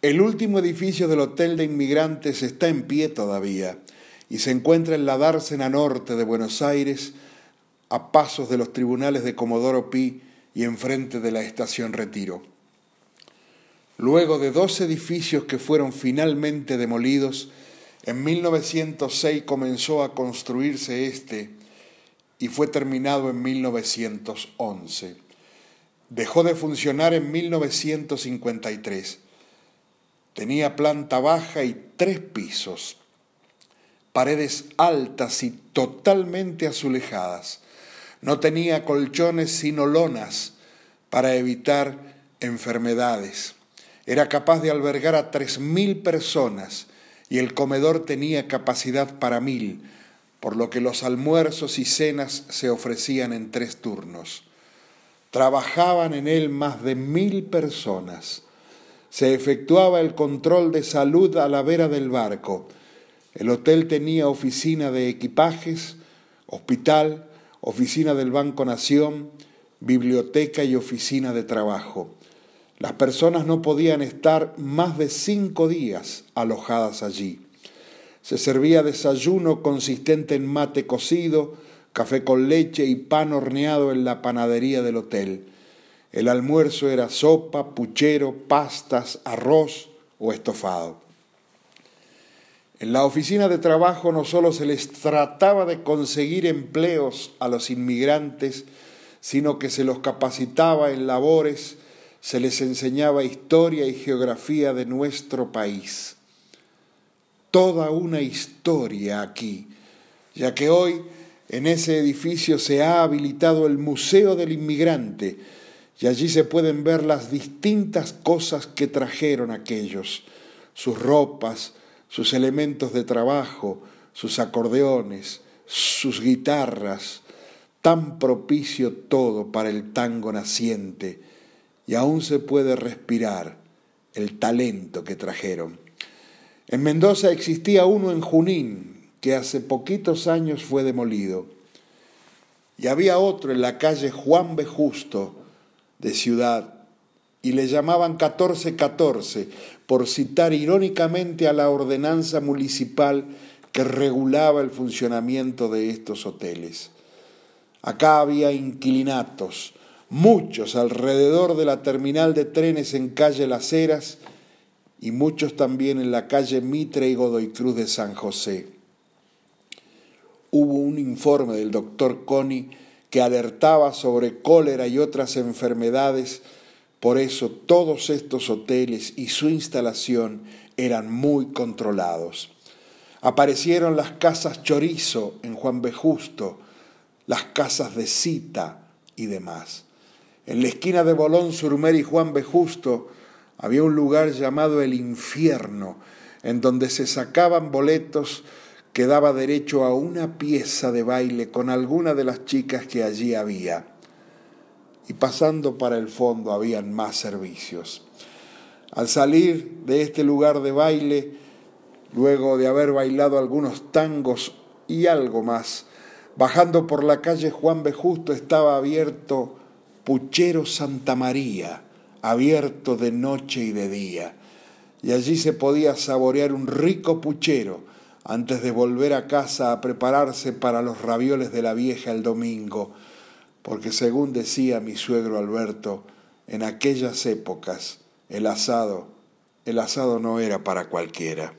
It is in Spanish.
El último edificio del Hotel de Inmigrantes está en pie todavía y se encuentra en la dársena norte de Buenos Aires, a pasos de los tribunales de Comodoro Pi y enfrente de la estación Retiro. Luego de dos edificios que fueron finalmente demolidos, en 1906 comenzó a construirse este y fue terminado en 1911. Dejó de funcionar en 1953 Tenía planta baja y tres pisos, paredes altas y totalmente azulejadas. No tenía colchones sino lonas para evitar enfermedades. Era capaz de albergar a tres mil personas y el comedor tenía capacidad para mil, por lo que los almuerzos y cenas se ofrecían en tres turnos. Trabajaban en él más de mil personas se efectuaba el control de salud a la vera del barco. El hotel tenía oficina de equipajes, hospital, oficina del Banco Nación, biblioteca y oficina de trabajo. Las personas no podían estar más de cinco días alojadas allí. Se servía desayuno consistente en mate cocido, café con leche y pan horneado en la panadería del hotel. El almuerzo era sopa, puchero, pastas, arroz o estofado. En la oficina de trabajo no solo se les trataba de conseguir empleos a los inmigrantes, sino que se los capacitaba en labores, se les enseñaba historia y geografía de nuestro país. Toda una historia aquí, ya que hoy en ese edificio se ha habilitado el Museo del Inmigrante, y allí se pueden ver las distintas cosas que trajeron aquellos, sus ropas, sus elementos de trabajo, sus acordeones, sus guitarras, tan propicio todo para el tango naciente, y aún se puede respirar el talento que trajeron. En Mendoza existía uno en Junín, que hace poquitos años fue demolido, y había otro en la calle Juan B. Justo, de ciudad y le llamaban 1414 por citar irónicamente a la ordenanza municipal que regulaba el funcionamiento de estos hoteles. Acá había inquilinatos, muchos alrededor de la terminal de trenes en calle Las Heras y muchos también en la calle Mitre y Godoy Cruz de San José. Hubo un informe del doctor Coni que alertaba sobre cólera y otras enfermedades. Por eso todos estos hoteles y su instalación eran muy controlados. Aparecieron las casas chorizo en Juan B. Justo, las casas de cita y demás. En la esquina de Bolón, Surmer y Juan B. Justo había un lugar llamado el infierno, en donde se sacaban boletos que daba derecho a una pieza de baile con alguna de las chicas que allí había. Y pasando para el fondo habían más servicios. Al salir de este lugar de baile, luego de haber bailado algunos tangos y algo más, bajando por la calle Juan B. Justo estaba abierto Puchero Santa María, abierto de noche y de día. Y allí se podía saborear un rico puchero antes de volver a casa a prepararse para los ravioles de la vieja el domingo, porque según decía mi suegro Alberto, en aquellas épocas el asado, el asado no era para cualquiera.